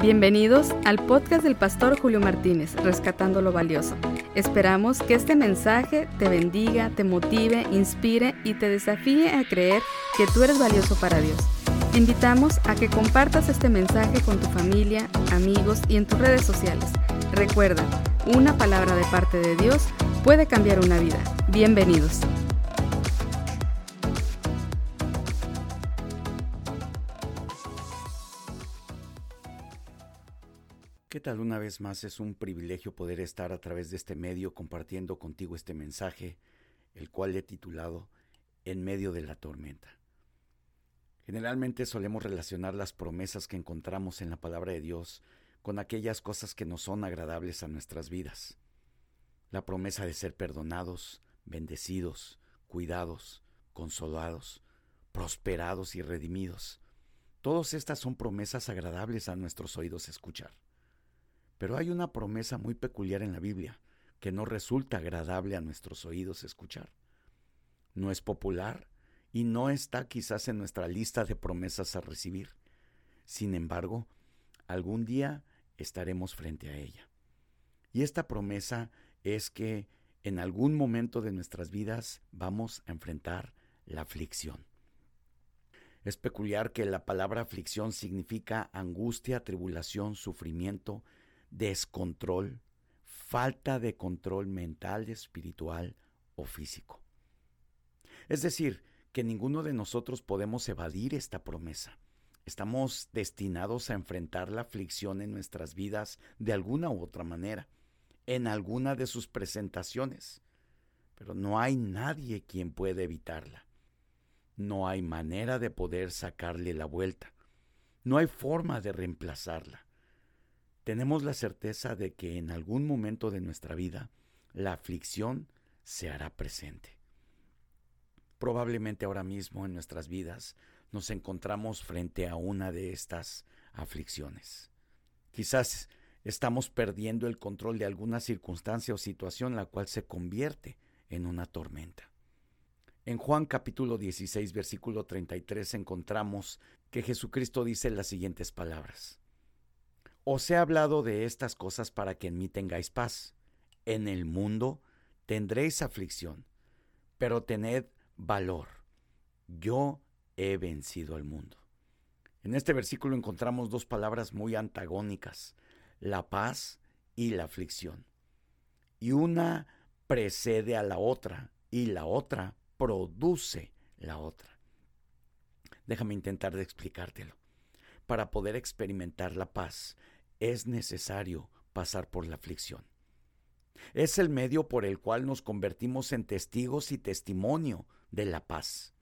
Bienvenidos al podcast del pastor Julio Martínez, Rescatando lo Valioso. Esperamos que este mensaje te bendiga, te motive, inspire y te desafíe a creer que tú eres valioso para Dios. Te invitamos a que compartas este mensaje con tu familia, amigos y en tus redes sociales. Recuerda, una palabra de parte de Dios puede cambiar una vida. Bienvenidos. ¿Qué tal una vez más? Es un privilegio poder estar a través de este medio compartiendo contigo este mensaje, el cual he titulado En medio de la tormenta. Generalmente solemos relacionar las promesas que encontramos en la palabra de Dios con aquellas cosas que nos son agradables a nuestras vidas. La promesa de ser perdonados, bendecidos, cuidados, consolados, prosperados y redimidos. Todas estas son promesas agradables a nuestros oídos escuchar. Pero hay una promesa muy peculiar en la Biblia que no resulta agradable a nuestros oídos escuchar. No es popular y no está quizás en nuestra lista de promesas a recibir. Sin embargo, algún día estaremos frente a ella. Y esta promesa es que en algún momento de nuestras vidas vamos a enfrentar la aflicción. Es peculiar que la palabra aflicción significa angustia, tribulación, sufrimiento, descontrol, falta de control mental, espiritual o físico. Es decir, que ninguno de nosotros podemos evadir esta promesa. Estamos destinados a enfrentar la aflicción en nuestras vidas de alguna u otra manera, en alguna de sus presentaciones, pero no hay nadie quien pueda evitarla. No hay manera de poder sacarle la vuelta. No hay forma de reemplazarla tenemos la certeza de que en algún momento de nuestra vida la aflicción se hará presente. Probablemente ahora mismo en nuestras vidas nos encontramos frente a una de estas aflicciones. Quizás estamos perdiendo el control de alguna circunstancia o situación la cual se convierte en una tormenta. En Juan capítulo 16 versículo 33 encontramos que Jesucristo dice las siguientes palabras. Os he hablado de estas cosas para que en mí tengáis paz. En el mundo tendréis aflicción, pero tened valor. Yo he vencido al mundo. En este versículo encontramos dos palabras muy antagónicas, la paz y la aflicción. Y una precede a la otra y la otra produce la otra. Déjame intentar de explicártelo. Para poder experimentar la paz es necesario pasar por la aflicción. Es el medio por el cual nos convertimos en testigos y testimonio de la paz.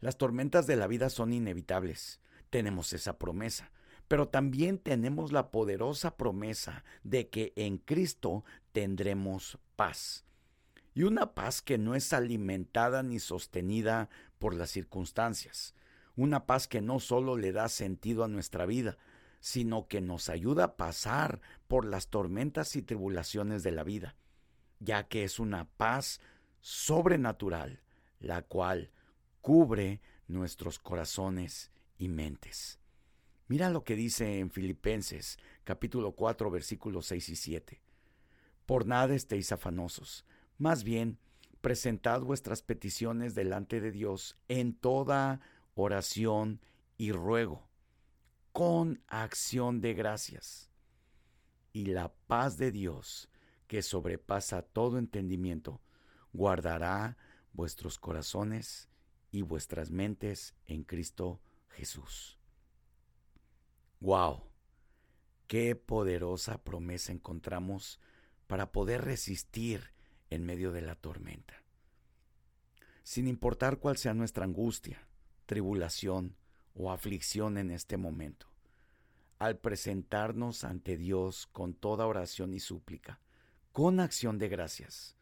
Las tormentas de la vida son inevitables, tenemos esa promesa, pero también tenemos la poderosa promesa de que en Cristo tendremos paz. Y una paz que no es alimentada ni sostenida por las circunstancias, una paz que no solo le da sentido a nuestra vida, sino que nos ayuda a pasar por las tormentas y tribulaciones de la vida, ya que es una paz sobrenatural, la cual cubre nuestros corazones y mentes. Mira lo que dice en Filipenses capítulo 4 versículos 6 y 7. Por nada estéis afanosos, más bien presentad vuestras peticiones delante de Dios en toda oración y ruego con acción de gracias. Y la paz de Dios, que sobrepasa todo entendimiento, guardará vuestros corazones y vuestras mentes en Cristo Jesús. ¡Wow! ¡Qué poderosa promesa encontramos para poder resistir en medio de la tormenta! Sin importar cuál sea nuestra angustia, tribulación, o aflicción en este momento. Al presentarnos ante Dios con toda oración y súplica, con acción de gracias,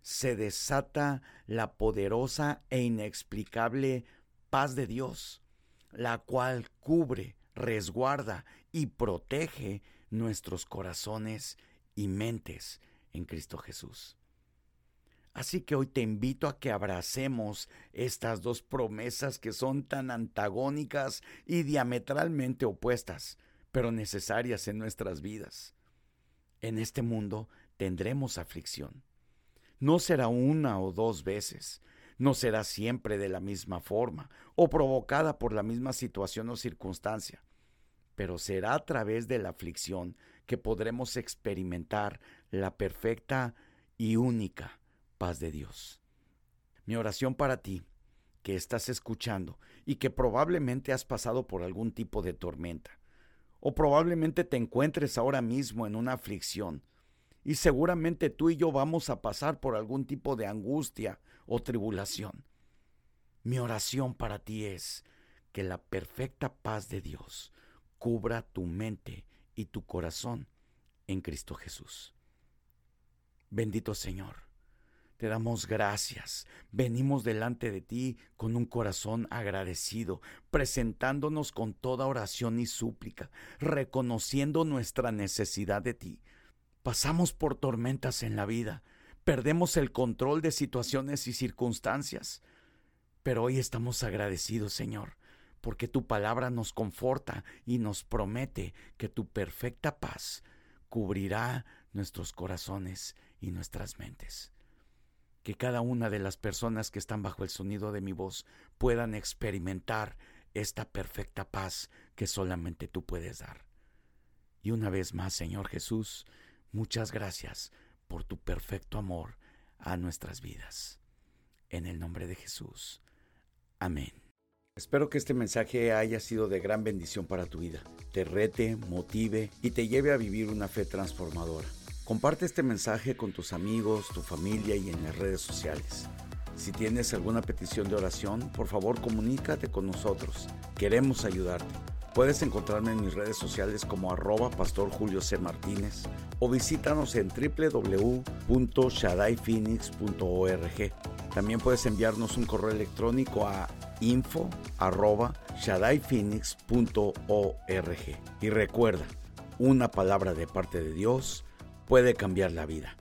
se desata la poderosa e inexplicable paz de Dios, la cual cubre, resguarda y protege nuestros corazones y mentes en Cristo Jesús. Así que hoy te invito a que abracemos estas dos promesas que son tan antagónicas y diametralmente opuestas, pero necesarias en nuestras vidas. En este mundo tendremos aflicción. No será una o dos veces, no será siempre de la misma forma o provocada por la misma situación o circunstancia, pero será a través de la aflicción que podremos experimentar la perfecta y única paz de Dios. Mi oración para ti, que estás escuchando y que probablemente has pasado por algún tipo de tormenta, o probablemente te encuentres ahora mismo en una aflicción, y seguramente tú y yo vamos a pasar por algún tipo de angustia o tribulación. Mi oración para ti es que la perfecta paz de Dios cubra tu mente y tu corazón en Cristo Jesús. Bendito Señor, te damos gracias. Venimos delante de ti con un corazón agradecido, presentándonos con toda oración y súplica, reconociendo nuestra necesidad de ti. Pasamos por tormentas en la vida, perdemos el control de situaciones y circunstancias, pero hoy estamos agradecidos, Señor, porque tu palabra nos conforta y nos promete que tu perfecta paz cubrirá nuestros corazones y nuestras mentes. Que cada una de las personas que están bajo el sonido de mi voz puedan experimentar esta perfecta paz que solamente tú puedes dar. Y una vez más, Señor Jesús, muchas gracias por tu perfecto amor a nuestras vidas. En el nombre de Jesús. Amén. Espero que este mensaje haya sido de gran bendición para tu vida, te rete, motive y te lleve a vivir una fe transformadora. Comparte este mensaje con tus amigos, tu familia y en las redes sociales. Si tienes alguna petición de oración, por favor comunícate con nosotros. Queremos ayudarte. Puedes encontrarme en mis redes sociales como arroba pastor Julio C. Martínez o visítanos en www.shadaiphoenix.org. También puedes enviarnos un correo electrónico a info arroba Y recuerda, una palabra de parte de Dios puede cambiar la vida.